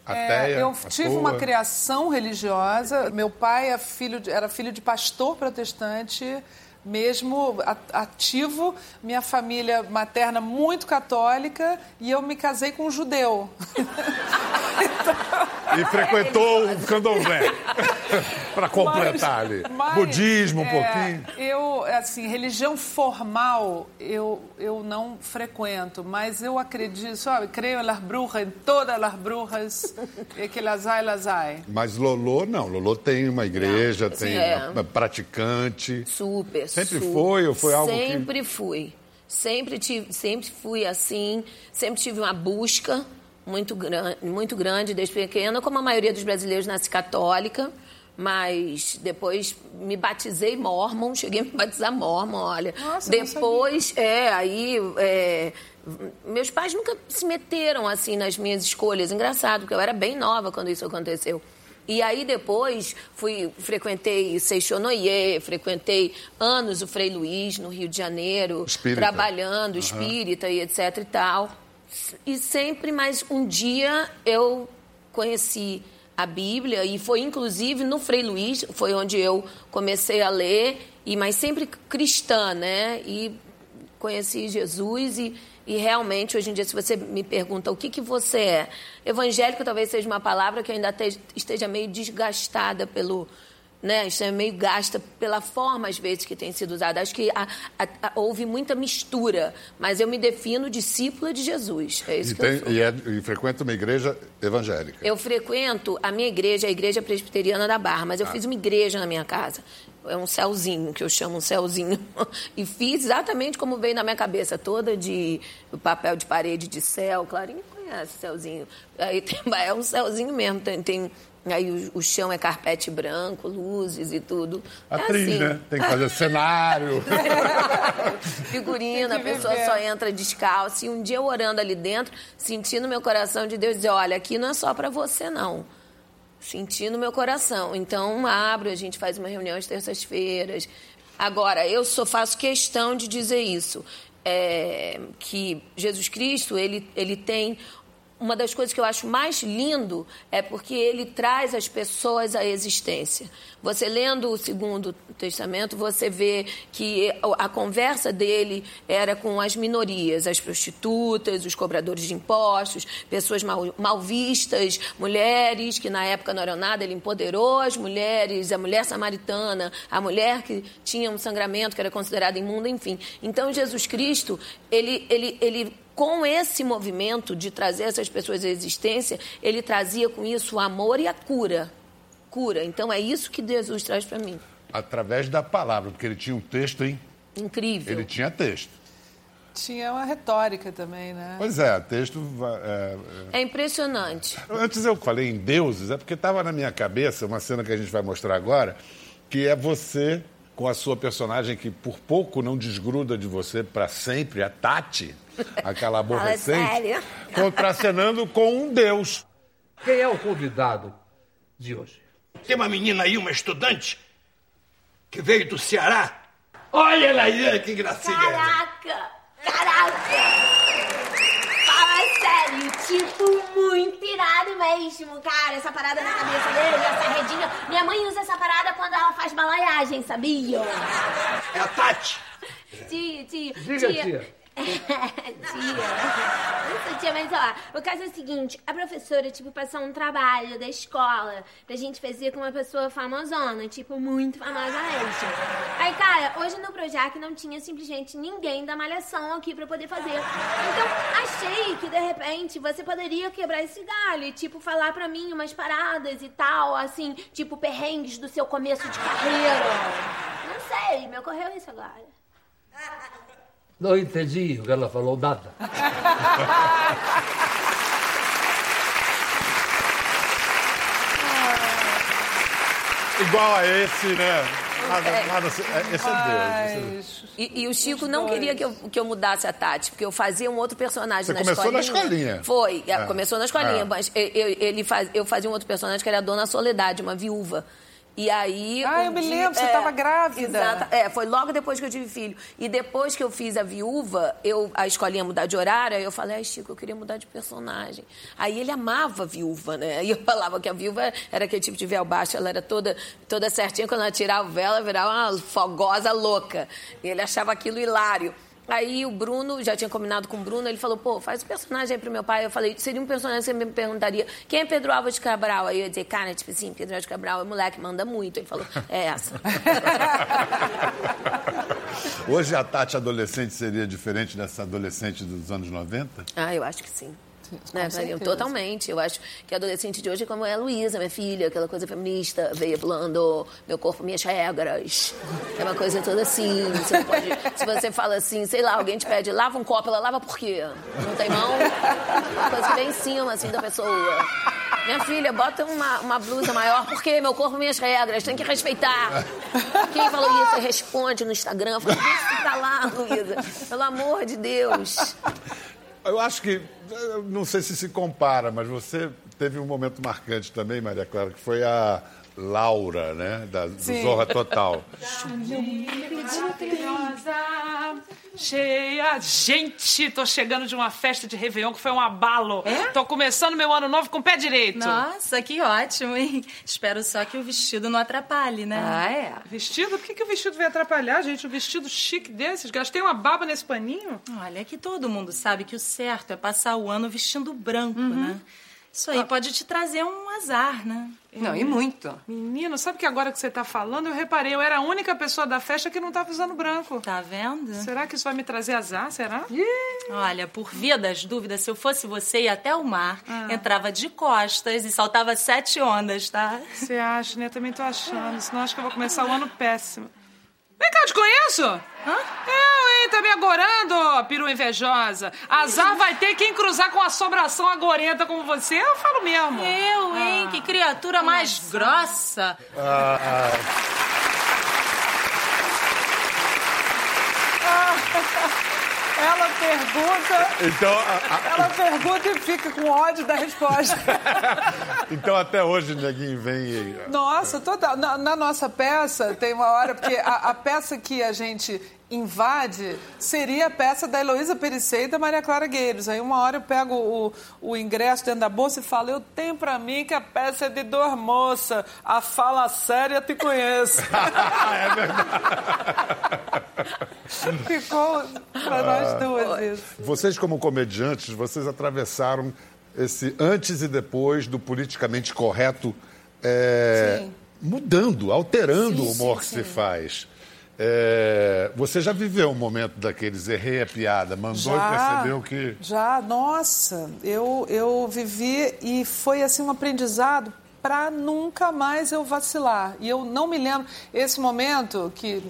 Speaker 1: Ateia?
Speaker 2: É, eu tive uma criação religiosa. Meu pai é filho de- era filho de pastor protestante, mesmo ativo. Minha família materna muito católica e eu me casei com um judeu.
Speaker 1: E frequentou o candomblé. para completar ali.
Speaker 2: Mas,
Speaker 1: Budismo um
Speaker 2: é,
Speaker 1: pouquinho.
Speaker 2: Eu, assim, religião formal eu, eu não frequento, mas eu acredito, sabe, creio em las brujas, em todas las brujas, e que las hay, las hay.
Speaker 1: Mas Lolô, não. Lolô tem uma igreja,
Speaker 3: Não,
Speaker 1: tem
Speaker 3: é.
Speaker 1: uma praticante.
Speaker 3: Super,
Speaker 1: Sempre foi ou foi algo que-
Speaker 3: Sempre fui. Sempre, tive, sempre fui assim, sempre tive uma busca muito, gran, muito grande desde pequena, como a maioria dos brasileiros nasci católica, mas depois me batizei mormon, cheguei a me batizar mormon, olha.
Speaker 2: Nossa,
Speaker 3: depois, é, aí... é, meus pais nunca se meteram assim nas minhas escolhas. Engraçado, porque eu era bem nova quando isso aconteceu. E aí depois fui frequentei Seixonoye, frequentei anos o Frei Luiz no Rio de Janeiro,
Speaker 1: Espírita.
Speaker 3: trabalhando espírita e etc e tal. E sempre mais um dia eu conheci a Bíblia e foi inclusive no Frei Luiz, foi onde eu comecei a ler e mas sempre cristã, né? E conheci Jesus e, e realmente hoje em dia se você me pergunta o que que você é, evangélico talvez seja uma palavra que eu ainda te- esteja meio desgastada pelo né, esteja meio gasta pela forma às vezes que tem sido usada. Acho que a- a- a- houve muita mistura, mas eu me defino discípula de Jesus. É isso
Speaker 1: E,
Speaker 3: que eu
Speaker 1: tem-
Speaker 3: sou.
Speaker 1: e é- e frequenta uma igreja evangélica.
Speaker 3: Eu frequento a minha igreja, a Igreja Presbiteriana da Barra, mas eu
Speaker 1: Ah.
Speaker 3: fiz uma igreja na minha casa. É um céuzinho, que eu chamo um céuzinho. E fiz exatamente como veio na minha cabeça, toda de papel de parede de céu. Clarinho conhece céuzinho. Aí tem, é um céuzinho mesmo, tem. tem- aí o, o chão é carpete branco, luzes e tudo. É
Speaker 1: Atriz,
Speaker 3: assim.
Speaker 1: né? Tem que fazer cenário.
Speaker 3: Figurina, a pessoa só entra descalça. E um dia eu orando ali dentro, sentindo meu coração de Deus dizer: olha, aqui não é só para você, não. Senti no meu coração. Então, abro, a gente faz uma reunião às terças-feiras. Agora, eu só faço questão de dizer isso. é, que Jesus Cristo, ele, ele tem uma das coisas que eu acho mais lindo é porque ele traz as pessoas à existência. Você lendo o Segundo Testamento, você vê que a conversa dele era com as minorias, as prostitutas, os cobradores de impostos, pessoas mal, mal vistas, mulheres que na época não eram nada. Ele empoderou as mulheres, a mulher samaritana, a mulher que tinha um sangramento que era considerada imunda, enfim. Então Jesus Cristo, ele, ele, ele com esse movimento de trazer essas pessoas à existência, ele trazia com isso o amor e a cura. Cura. Então é isso que Jesus traz para mim.
Speaker 1: Através da palavra, porque ele tinha um texto, hein?
Speaker 3: Incrível.
Speaker 1: Ele tinha texto.
Speaker 2: Tinha uma retórica também, né?
Speaker 1: Pois é, texto. É,
Speaker 3: é... é impressionante.
Speaker 1: Antes eu falei em deuses, é porque estava na minha cabeça uma cena que a gente vai mostrar agora, que é você com a sua personagem que por pouco não desgruda de você para sempre, a Tati aquela aborrecente, contracenando com um Deus.
Speaker 7: Quem é o convidado de hoje?
Speaker 8: Tem uma menina aí, uma estudante, que veio do Ceará. Olha ela aí, que gracinha.
Speaker 9: Caraca! Caraca! Fala sério, tipo, muito irado mesmo, cara. Essa parada na cabeça dele, essa redinha. Minha mãe usa essa parada quando ela faz balaiagem, sabia?
Speaker 8: É a Tati.
Speaker 9: Tia, tia.
Speaker 7: Diga, tia. tia.
Speaker 9: tia. Isso, tia, mas ó, o caso é o seguinte: a professora, tipo, passou um trabalho da escola pra gente fazer com uma pessoa famosona, tipo, muito famosa. Aí, cara, hoje no Projac não tinha simplesmente ninguém da malhação aqui pra poder fazer. Então, achei que de repente você poderia quebrar esse galho e, tipo, falar pra mim umas paradas e tal, assim, tipo, perrengues do seu começo de carreira. Não sei, me ocorreu isso agora.
Speaker 7: Não entendi o que ela falou, nada.
Speaker 1: Igual a esse, né? Nada, nada, esse é Deus. É Deus.
Speaker 3: E, e, o Chico não queria que eu, que eu mudasse a Tati, porque eu fazia um outro personagem
Speaker 1: Você
Speaker 3: na
Speaker 1: começou
Speaker 3: escolinha.
Speaker 1: na escolinha.
Speaker 3: Foi, é. começou na escolinha, é. mas eu, ele faz, eu fazia um outro personagem que era a Dona Soledade, uma viúva. E aí.
Speaker 2: Ah, um eu me dia, lembro, você estava é, grávida.
Speaker 3: Exato. É, foi logo depois que eu tive filho. E depois que eu fiz a viúva, eu, a escolinha mudar de horário, aí eu falei, ai, Chico, eu queria mudar de personagem. Aí ele amava a viúva, né? E eu falava que a viúva era aquele tipo de véu baixo, ela era toda, toda certinha, quando ela tirava o véu, ela virava uma fogosa louca. E ele achava aquilo hilário. Aí o Bruno, já tinha combinado com o Bruno, ele falou, pô, faz o um personagem aí pro meu pai. Eu falei, seria um personagem que você me perguntaria, quem é Pedro Álvares de Cabral? Aí eu ia dizer, cara, tipo assim, Pedro Álvares Cabral é moleque, manda muito. Ele falou, é essa.
Speaker 1: Hoje a Tati adolescente seria diferente dessa adolescente dos anos 90?
Speaker 3: Ah, eu acho que sim. Né, totalmente. Eu acho que a adolescente de hoje é como é a Luísa, minha filha, aquela coisa feminista, veia falando meu corpo, minhas regras. É uma coisa toda assim. Você pode, se você fala assim, sei lá, alguém te pede, lava um copo, ela lava por quê? Não tem mão? Uma coisa que vem em cima, assim, da pessoa. Minha filha, bota uma, uma blusa maior, porque meu corpo, minhas regras, tem que respeitar. Quem falou isso, responde no Instagram, fala, deixa pra lá, Luísa. Pelo amor de Deus.
Speaker 1: Eu acho que, não sei se se compara, mas você teve um momento marcante também, Maria Clara, que foi a Laura, né? Da, do Zorra Total.
Speaker 10: cheia. Gente, tô chegando de uma festa de Réveillon que foi um abalo. É? Tô começando meu ano novo com o pé direito.
Speaker 11: Nossa, que ótimo, hein? Espero só que o vestido não atrapalhe, né?
Speaker 10: Ah, é? Vestido? Por que, que o vestido vai atrapalhar, gente? Um vestido chique desses? Gastei uma baba nesse paninho?
Speaker 11: Olha, é que todo mundo sabe que o certo é passar o ano vestindo branco, uhum. né? Isso aí ah. pode te trazer um azar, né?
Speaker 10: Não, e muito. Menino, sabe que agora que você está falando, eu reparei, eu era a única pessoa da festa que não estava usando branco.
Speaker 11: Tá vendo?
Speaker 10: Será que isso vai me trazer azar? Será?
Speaker 11: Olha, por via das dúvidas, se eu fosse você, ia até o mar, ah. entrava de costas e saltava sete ondas, tá?
Speaker 10: Você acha, né? Eu também tô achando. Senão acho que eu vou começar o ano péssimo. Vem cá, eu te conheço? Hã? Eu, hein? Tá me agorando, perua invejosa. Azar vai ter quem cruzar com assombração agorenta como você, eu falo mesmo.
Speaker 11: Eu, hein? Ah. Que criatura mais Nossa. grossa. Ah.
Speaker 2: ah. Ela pergunta. Então, a, a... Ela pergunta e fica com ódio da resposta.
Speaker 1: então até hoje ninguém vem.
Speaker 2: Nossa, total. Na, na, nossa peça tem uma hora, porque a, a peça que a gente invade seria a peça da Heloísa Perissei e da Maria Clara Gueiros. Aí uma hora eu pego o, o ingresso dentro da bolsa e falo, eu tenho pra mim que a peça é de dor moça, a fala séria te conheço.
Speaker 1: é verdade.
Speaker 2: Ficou pra nós duas isso.
Speaker 1: Vocês, como comediantes, vocês atravessaram esse antes e depois do politicamente correto, é,
Speaker 2: Sim.
Speaker 1: mudando, alterando
Speaker 2: Sim,
Speaker 1: o humor
Speaker 2: sim,
Speaker 1: que se
Speaker 2: sim.
Speaker 1: faz. É, você já viveu um momento daqueles, errei a piada, mandou e percebeu que.
Speaker 2: Já, nossa, eu, eu vivi e foi assim um aprendizado para nunca mais eu vacilar. E eu não me lembro, esse momento que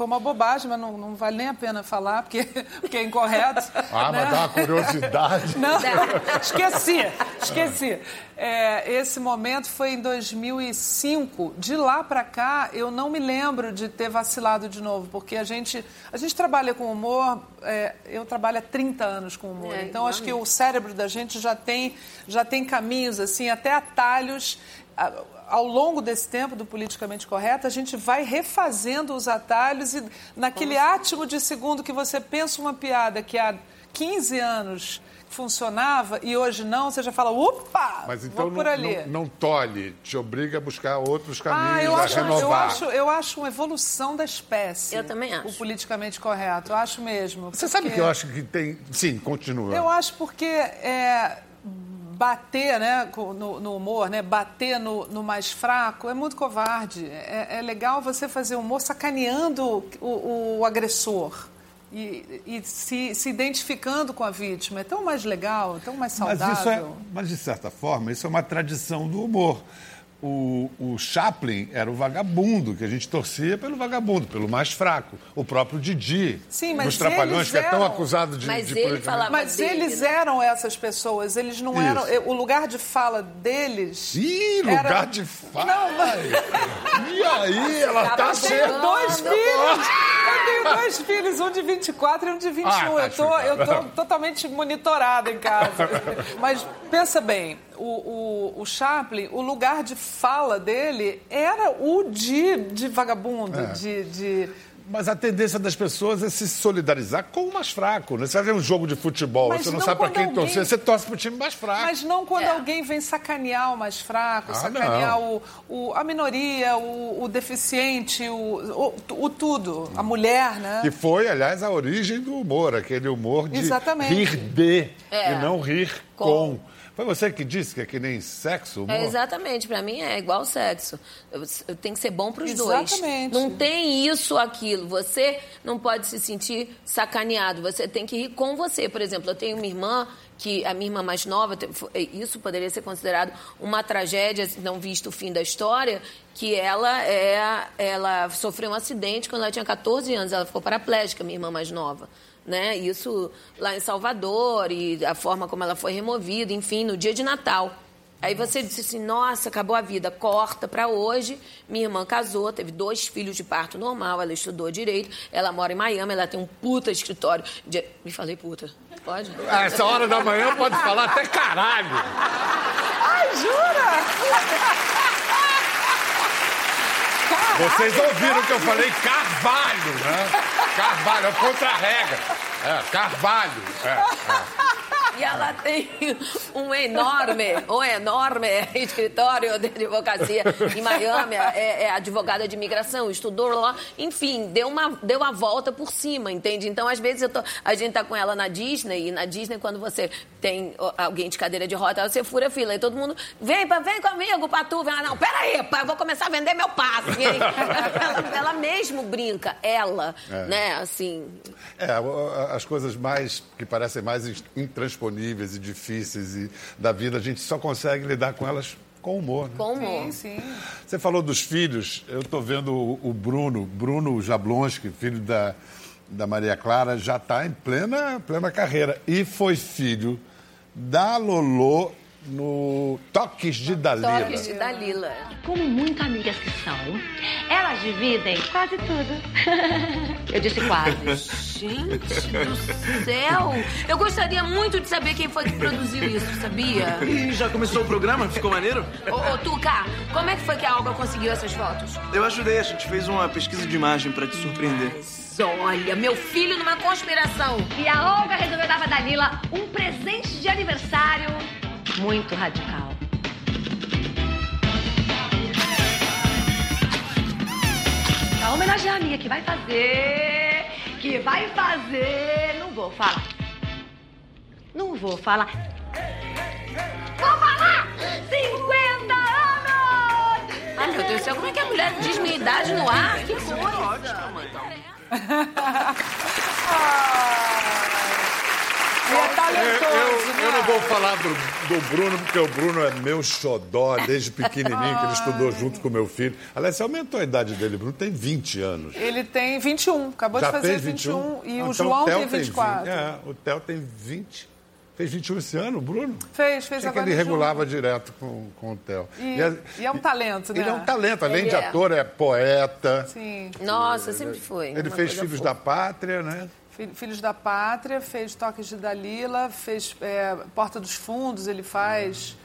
Speaker 2: foi uma bobagem, mas não, não vale nem a pena falar, porque, porque é incorreto.
Speaker 1: Ah,
Speaker 2: né?
Speaker 1: mas dá uma curiosidade.
Speaker 2: Não, esqueci, esqueci. É, esse momento foi em 2005. De lá para cá, eu não me lembro de ter vacilado de novo, porque a gente, a gente trabalha com humor, é, eu trabalho há 30 anos com humor.
Speaker 3: É,
Speaker 2: então, acho que o cérebro da gente já tem, já tem caminhos, assim, até atalhos. Ao longo desse tempo do politicamente correto, a gente vai refazendo os atalhos e naquele átimo de segundo que você pensa uma piada que há 15 anos funcionava e hoje não, você já fala, opa,
Speaker 1: Mas então
Speaker 2: vou por
Speaker 1: não,
Speaker 2: ali.
Speaker 1: não, não tolhe, te obriga a buscar outros caminhos,
Speaker 2: Ah, eu
Speaker 1: a
Speaker 2: acho, eu, acho, eu acho uma evolução da espécie.
Speaker 3: Eu também acho.
Speaker 2: O politicamente correto, eu acho mesmo.
Speaker 1: Você sabe
Speaker 2: porque-
Speaker 1: que eu acho que tem. Sim, continua.
Speaker 2: Eu acho porque é, bater né, no, no humor, né, bater no, no mais fraco é muito covarde. É, é legal você fazer humor sacaneando o, o agressor. E, e se, se identificando com a vítima. É tão mais legal, é tão mais
Speaker 1: Mas,
Speaker 2: saudável.
Speaker 1: isso é, mas, de certa forma, isso é uma tradição do humor. O, o Chaplin era o vagabundo, que a gente torcia pelo vagabundo, pelo mais fraco. O próprio Didi,
Speaker 2: Sim, mas
Speaker 1: dos Trapalhões, que é tão acusado de...
Speaker 3: Mas
Speaker 1: de
Speaker 3: ele falava
Speaker 2: Mas
Speaker 3: dele,
Speaker 2: eles
Speaker 3: né?
Speaker 2: eram essas pessoas, eles não
Speaker 1: Isso.
Speaker 2: eram. O lugar de fala deles.
Speaker 1: Ih,
Speaker 2: era-
Speaker 1: lugar de fala!
Speaker 2: Não, mas-
Speaker 1: E aí, ela tá
Speaker 2: tenho dois filhos. Eu tenho dois filhos, um de 24 e um de 21.
Speaker 1: Ah, tá
Speaker 2: eu, tô, eu tô totalmente monitorada em casa. Mas pensa bem, o, o, o Chaplin, o lugar de fala dele era o de, de vagabundo,
Speaker 1: É.
Speaker 2: de, de
Speaker 1: Mas a tendência das pessoas é se solidarizar com o mais fraco. Né? Você vai ver um jogo de futebol,
Speaker 2: Mas
Speaker 1: você não,
Speaker 2: não
Speaker 1: sabe para quem
Speaker 2: alguém-
Speaker 1: torcer, você torce pro time mais fraco.
Speaker 2: Mas não quando alguém vem sacanear o mais fraco,
Speaker 1: Ah,
Speaker 2: sacanear o, o- a minoria, o, o deficiente, o, o, o tudo, a mulher, né?
Speaker 1: Que foi, aliás, a origem do humor, aquele humor de
Speaker 2: Exatamente.
Speaker 1: rir de
Speaker 3: É.
Speaker 1: e não rir com. Foi você que disse que é que nem sexo?
Speaker 3: É, exatamente, pra mim é igual sexo. Eu- eu- Tem que ser bom pros dois.
Speaker 2: Exatamente.
Speaker 3: Não tem isso ou aquilo. Você não pode se sentir sacaneado. Você tem que rir com você. Por exemplo, eu tenho uma irmã que a minha irmã mais nova, fo- isso poderia ser considerado uma tragédia, não visto o fim da história, que ela é, ela sofreu um acidente quando ela tinha 14 anos, ela ficou paraplégica, minha irmã mais nova né? Isso lá em Salvador e a forma como ela foi removida, enfim, no dia de Natal. Aí você disse assim, nossa, acabou a vida, corta para hoje. Minha irmã casou, teve dois filhos de parto normal, ela estudou direito, ela mora em Miami, ela tem um puta escritório. De... Me falei puta, pode?
Speaker 1: Ah, essa hora da manhã pode falar até caralho.
Speaker 2: Ai, jura?
Speaker 1: Vocês ouviram que eu falei carvalho, né? Carvalho, é contra a regra. É, carvalho. É, é.
Speaker 3: E ela tem um enorme, um enorme escritório de advocacia em Miami, é, é advogada de imigração, estudou lá, enfim, deu uma, deu a volta por cima, entende? Então, às vezes, tô- a gente tá com ela na Disney, e na Disney, quando você tem alguém de cadeira de roda, você fura a fila, e todo mundo, vem, vem comigo, Patu, vem lá, não, peraí, pá, eu vou começar a vender meu passe, hein? ela, ela mesmo brinca, ela,
Speaker 1: É.
Speaker 3: né, assim,
Speaker 1: É, as coisas mais que parecem mais in- e difíceis e da vida, a gente só consegue lidar com elas com humor. Né?
Speaker 3: com humor.
Speaker 2: Sim, sim.
Speaker 1: Você falou dos filhos, eu estou vendo o, Bruno, Bruno Jablonski, filho da, da Maria Clara, já está em plena, plena carreira. E foi filho da Lolô no Toques de Dalila.
Speaker 3: Toques de Dalila.
Speaker 12: Como muito amigas que são, elas dividem quase tudo. Eu disse quase.
Speaker 3: Gente do céu! Eu gostaria muito de saber quem foi que produziu isso, sabia?
Speaker 13: E já começou o programa? Ficou maneiro?
Speaker 3: Ô, ô Tuca, como é que foi que a Olga conseguiu essas fotos?
Speaker 13: Eu ajudei, a gente fez uma pesquisa de imagem pra te surpreender.
Speaker 3: Mas olha, meu filho numa conspiração.
Speaker 12: E a Olga resolveu dar pra Danila um presente de aniversário muito radical. Pra homenagear a minha, que vai fazer. Que vai fazer. Não vou falar. Não vou falar. Vou falar! 50 anos!
Speaker 3: Ai, meu Deus do céu, como é que a mulher diz minha idade no ar? Que coisa.
Speaker 2: E é talentoso,
Speaker 1: eu, eu,
Speaker 2: né?
Speaker 1: eu não vou falar do, do Bruno, porque o Bruno é meu xodó desde pequenininho, que ele estudou junto com meu filho. Aliás, você aumentou a idade dele, Bruno tem 20 anos.
Speaker 2: Ele tem 21, acabou
Speaker 1: Já
Speaker 2: de fazer
Speaker 1: fez
Speaker 2: 21, e
Speaker 1: Ah,
Speaker 2: o
Speaker 1: então
Speaker 2: João
Speaker 1: Theo
Speaker 2: tem 24.
Speaker 1: 20. É, o Theo tem 20. Fez 21 esse ano, o Bruno?
Speaker 2: Fez, fez
Speaker 1: que
Speaker 2: agora
Speaker 1: ele
Speaker 2: em junho.
Speaker 1: regulava direto com, com o Theo.
Speaker 2: E,
Speaker 1: é-
Speaker 2: e é um talento, né?
Speaker 1: ele é um talento, além
Speaker 3: Ele
Speaker 1: de
Speaker 3: é.
Speaker 1: ator, é poeta.
Speaker 2: Sim.
Speaker 3: Nossa, sempre foi.
Speaker 1: Ele fez Filhos
Speaker 3: fofa.
Speaker 1: da Pátria, né?
Speaker 2: Fil- Filhos da Pátria, fez Toques de Dalila, fez é, Porta dos Fundos, ele faz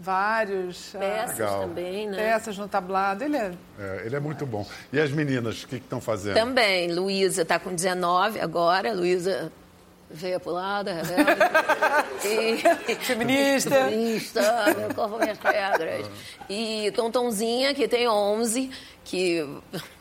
Speaker 2: vários. ah,
Speaker 3: Peças
Speaker 1: Legal.
Speaker 3: também, né?
Speaker 2: Peças no tablado. Ele é.
Speaker 1: É, ele é muito bom. E as meninas, o que que estão fazendo?
Speaker 3: Também, Luísa tá com 19 agora, Luísa veio pro lado, rebelde. E...
Speaker 2: Feminista.
Speaker 3: Feminista, meu corpo, minhas pedras. E Tontonzinha, que tem 11, que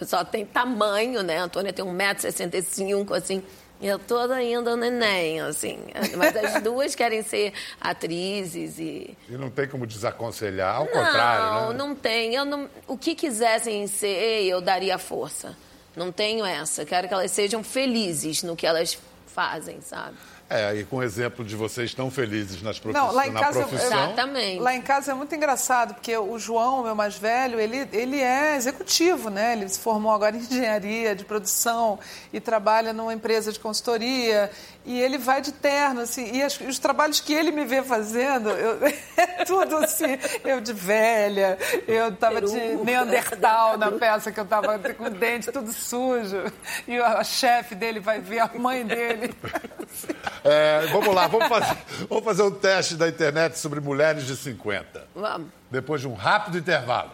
Speaker 3: só tem tamanho, né? A Antônia tem 1,65m, assim. Eu toda ainda neném, assim. Mas as duas querem ser atrizes e...
Speaker 1: E não tem como desaconselhar, ao
Speaker 3: não,
Speaker 1: contrário, né?
Speaker 3: não tem. Eu não, o que quisessem ser, eu daria força. Não tenho essa. Quero que elas sejam felizes no que elas fazem, sabe?
Speaker 1: É, e com o exemplo de vocês tão felizes nas profis...
Speaker 2: Não, lá em
Speaker 1: na
Speaker 2: casa. eu-
Speaker 1: profissão.
Speaker 3: Exatamente.
Speaker 2: Lá em casa é muito engraçado, porque o João, meu mais velho, ele, ele é executivo, né? Ele se formou agora em engenharia de produção e trabalha numa empresa de consultoria. E ele vai de terno, assim. E as- os trabalhos que ele me vê fazendo, eu- é tudo assim. Eu de velha, eu tava de Neandertal na peça que eu tava com o dente tudo sujo. E a chefe dele vai ver a mãe dele.
Speaker 1: É, vamos lá, vamos fazer, vamos fazer um teste da internet sobre mulheres de 50.
Speaker 3: Vamos.
Speaker 1: Depois de um rápido intervalo.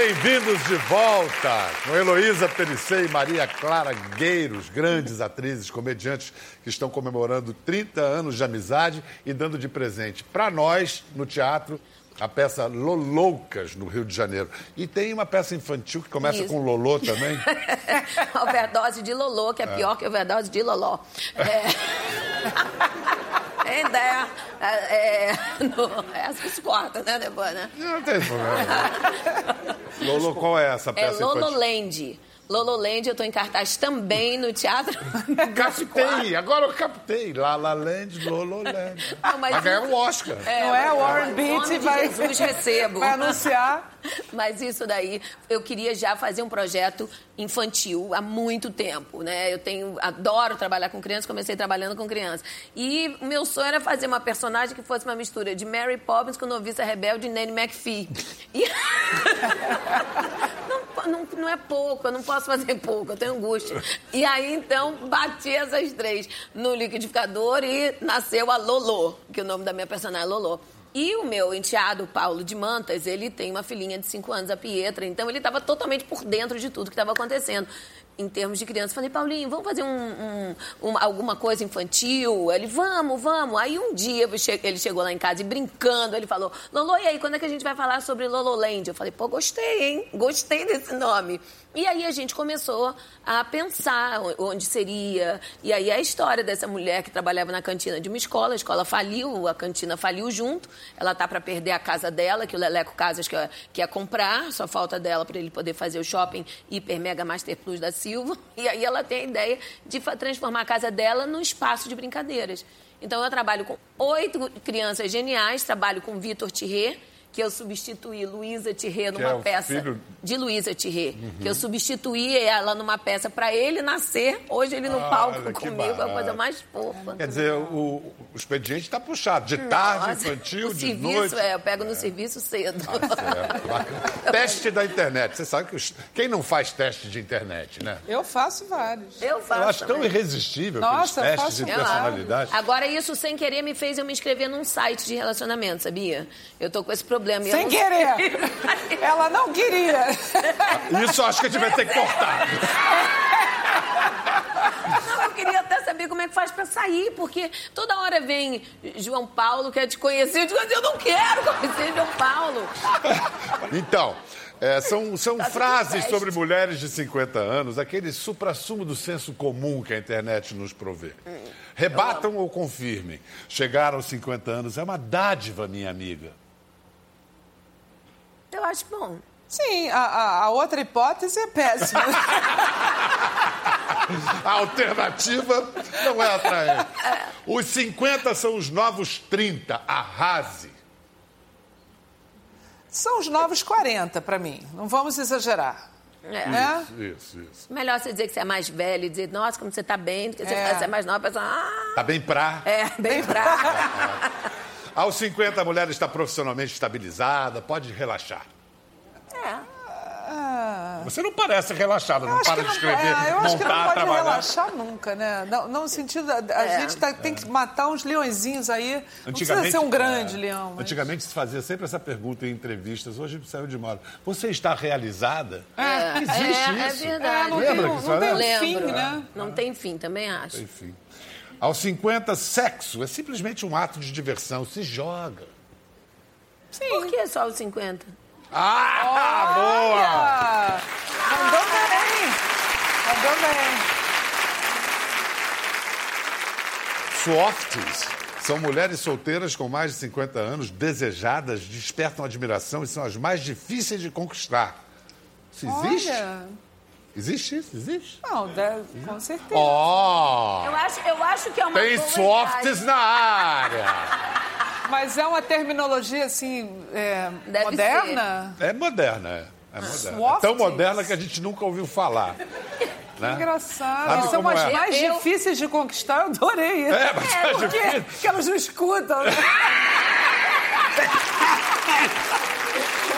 Speaker 1: Bem-vindos de volta com Heloísa Perissé e Maria Clara Gueiros, grandes atrizes, comediantes que estão comemorando 30 anos de amizade e dando de presente para nós, no teatro, a peça Loloucas, no Rio de Janeiro. E tem uma peça infantil que começa
Speaker 3: Isso.
Speaker 1: com Lolô também.
Speaker 3: overdose de Lolô, que é, pior que overdose de Loló. É... Tem ideia. É, é, no, essa se corta, né, depois, né?
Speaker 1: Não tem problema. Lolo, qual é essa
Speaker 3: É
Speaker 1: peça infantil?
Speaker 3: Lololand. Lololand, eu tô em cartaz também no teatro.
Speaker 1: Captei, agora eu captei. La La Land, Lolo Land.
Speaker 3: Não, mas
Speaker 1: Vai ganhar um Oscar.
Speaker 2: Não é? Warren Beatty vai-
Speaker 3: Jesus recebo.
Speaker 2: vai anunciar.
Speaker 3: Mas isso daí, eu queria já fazer um projeto infantil há muito tempo, né? Eu tenho, adoro trabalhar com crianças, comecei trabalhando com crianças. E o meu sonho era fazer uma personagem que fosse uma mistura de Mary Poppins com Noviça Rebelde e Nanny McPhee. E... não, não, é pouco, eu não posso fazer pouco, eu tenho angústia. E aí, então, bati essas três no liquidificador e nasceu a Lolo, que o nome da minha personagem é Lolo. E o meu enteado, Paulo de Mantas, ele tem uma filhinha de 5 anos, a Pietra, então ele estava totalmente por dentro de tudo que estava acontecendo. Em termos de criança, falei, Paulinho, vamos fazer um, um- um- alguma coisa infantil? Ele, vamos, vamos. Aí um dia ele chegou lá em casa e brincando, ele falou, Lolo, e aí, quando é que a gente vai falar sobre Lololand? Eu falei, pô, gostei, hein? Gostei desse nome. E aí a gente começou a pensar onde seria. E aí a história dessa mulher que trabalhava na cantina de uma escola, a escola faliu, a cantina faliu junto. Ela tá para perder a casa dela, que o Leleco Casas quer, quer comprar, só falta dela para ele poder fazer o shopping Hiper Mega Master Plus da Silva. E aí ela tem a ideia de transformar a casa dela num espaço de brincadeiras. Então eu trabalho com oito crianças geniais, trabalho com Vitor Thierry, que eu substituí Luísa
Speaker 1: Que
Speaker 3: numa
Speaker 1: é
Speaker 3: peça
Speaker 1: filho-
Speaker 3: de Luísa Thierry.
Speaker 1: Uhum.
Speaker 3: Que eu substituí ela numa peça para ele nascer. Hoje ele no
Speaker 1: Olha,
Speaker 3: palco comigo, é a
Speaker 1: barato.
Speaker 3: coisa mais fofa.
Speaker 1: Quer dizer, o, o expediente está puxado. De tarde,
Speaker 3: Nossa,
Speaker 1: infantil, de
Speaker 3: serviço,
Speaker 1: noite. Ah,
Speaker 3: É, eu pego no serviço cedo.
Speaker 1: Bacana. Teste da internet. Você sabe que os- quem não faz teste de internet, né?
Speaker 2: Eu faço vários.
Speaker 3: Eu faço
Speaker 1: Eu acho tão
Speaker 3: também.
Speaker 1: irresistível
Speaker 2: Nossa,
Speaker 1: aqueles testes de
Speaker 3: Eu acho.
Speaker 1: personalidade.
Speaker 3: Agora, isso sem querer me fez eu me inscrever num site de relacionamento, sabia? Eu tô com esse problema. Eu
Speaker 2: Sem
Speaker 3: não-
Speaker 2: querer. Ela não queria.
Speaker 1: Isso eu acho que a gente vai ter que cortar.
Speaker 3: Não, eu queria até saber como é que faz pra sair, porque toda hora vem João Paulo, quer te conhecer. Eu digo, eu não quero conhecer João Paulo.
Speaker 1: Então, é, são, são
Speaker 3: Tá
Speaker 1: frases sobre mulheres de 50 anos, aquele suprassumo do senso comum que a internet nos provê. Rebatam ou confirmem. Chegar aos 50 anos é uma dádiva, minha amiga.
Speaker 3: Eu acho bom.
Speaker 2: Sim, a, a- a outra hipótese é péssima.
Speaker 1: A alternativa não é atraente. Os 50 são os novos 30. Arrase.
Speaker 2: São os novos 40 para mim. Não vamos exagerar.
Speaker 3: É.
Speaker 2: Né?
Speaker 1: Isso, isso, isso.
Speaker 3: Melhor você dizer que você é mais velho e dizer, nossa, como você tá bem, do que você,
Speaker 2: É.
Speaker 3: você é mais nova, pessoa, ah,
Speaker 1: Tá bem pra.
Speaker 3: é, bem pra.
Speaker 1: Aos 50, a mulher está profissionalmente estabilizada, pode relaxar.
Speaker 3: É.
Speaker 2: Ah,
Speaker 1: Você não parece relaxada, não para
Speaker 2: que
Speaker 1: de
Speaker 2: não-
Speaker 1: escrever,
Speaker 2: é, eu acho que não
Speaker 1: montar,
Speaker 2: pode
Speaker 1: trabalhar.
Speaker 2: relaxar nunca, né? Não, não no sentido. A, a
Speaker 3: É.
Speaker 2: gente tá- tem que matar uns leõezinhos aí. Não precisa ser um grande
Speaker 1: é,
Speaker 2: leão. mas-
Speaker 1: Antigamente se fazia sempre essa pergunta em entrevistas, hoje saiu de moda. Você está realizada?
Speaker 3: É,
Speaker 1: Existe
Speaker 3: é, é
Speaker 1: isso.
Speaker 3: verdade.
Speaker 2: É, não
Speaker 1: Lembra
Speaker 2: tem- não tem um fim, né?
Speaker 3: Não tem fim, também acho.
Speaker 1: Enfim. Aos 50, sexo é simplesmente um ato de diversão, se joga.
Speaker 3: Por que só os 50?
Speaker 1: Ah, boa!
Speaker 2: Ah, mandou bem. Mandou bem.
Speaker 1: Softies são mulheres solteiras com mais de 50 anos, desejadas, despertam admiração e são as mais difíceis de conquistar. Isso existe?
Speaker 2: Olha.
Speaker 1: Existe isso? Existe?
Speaker 2: Não, deve- com certeza.
Speaker 1: Ó!
Speaker 3: Eu acho, eu acho que é uma
Speaker 1: Tem softs na área!
Speaker 2: Mas é uma terminologia assim. é,
Speaker 3: Deve
Speaker 2: moderna?
Speaker 1: É moderna, é. É moderna. É tão moderna que a gente nunca ouviu falar. Né?
Speaker 2: Engraçado.
Speaker 1: Sabe
Speaker 2: São as
Speaker 1: é?
Speaker 2: mais
Speaker 3: Eu-
Speaker 2: difíceis de conquistar, eu adorei isso.
Speaker 1: É, mas é
Speaker 2: porque,
Speaker 1: difícil.
Speaker 2: porque elas não escutam. né?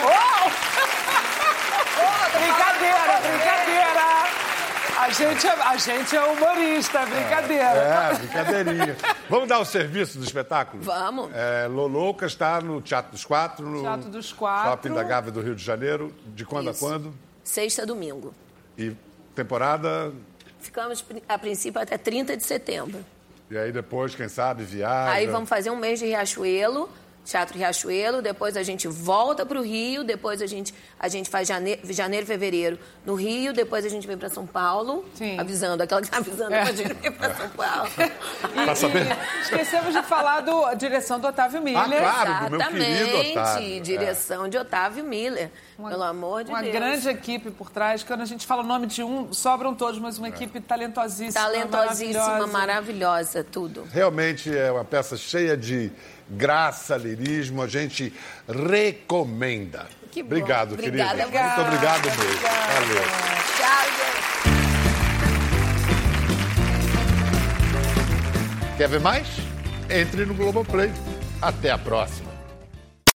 Speaker 2: Uau! brincadeira, brincadeira. A gente, é, a gente é humorista, brincadeira.
Speaker 1: É, brincadeirinha. Vamos dar o serviço do espetáculo?
Speaker 3: Vamos.
Speaker 1: É, Lolouca está no Teatro dos Quatro, no
Speaker 2: Teatro dos Quatro.
Speaker 1: Shopping da Gávea do Rio de Janeiro. De quando
Speaker 3: Isso.
Speaker 1: a quando?
Speaker 3: Sexta, domingo.
Speaker 1: E temporada.
Speaker 3: Ficamos, a princípio, até 30 de setembro.
Speaker 1: E aí depois, quem sabe, viaja.
Speaker 3: Aí vamos fazer um mês de Riachuelo, Teatro Riachuelo, depois a gente volta para o Rio, depois a gente, a gente faz janeiro, janeiro, fevereiro no Rio, depois a gente vem para São Paulo,
Speaker 2: Sim.
Speaker 3: avisando, aquela que tá avisando
Speaker 2: É.
Speaker 3: pra gente vir para São Paulo.
Speaker 1: Pra saber.
Speaker 2: Esquecemos de falar da direção do Otávio Miller.
Speaker 1: Ah, claro, do meu querido
Speaker 3: Exatamente,
Speaker 1: Otávio. é.
Speaker 3: direção de Otávio Miller, pelo amor de
Speaker 2: Uma
Speaker 3: Deus.
Speaker 2: grande equipe por trás. Quando a gente fala o nome de um, sobram todos, mas
Speaker 1: É.
Speaker 2: uma equipe talentosíssima.
Speaker 3: Talentosíssima,
Speaker 2: maravilhosa.
Speaker 3: maravilhosa, tudo.
Speaker 1: Realmente é uma peça cheia de graça, lirismo. A gente recomenda.
Speaker 3: Que bom.
Speaker 1: Obrigado,
Speaker 3: Obrigada,
Speaker 1: querido. Muito obrigado mesmo. Valeu.
Speaker 3: Tchau.
Speaker 1: Quer ver mais? Entre no Globoplay. Até a próxima.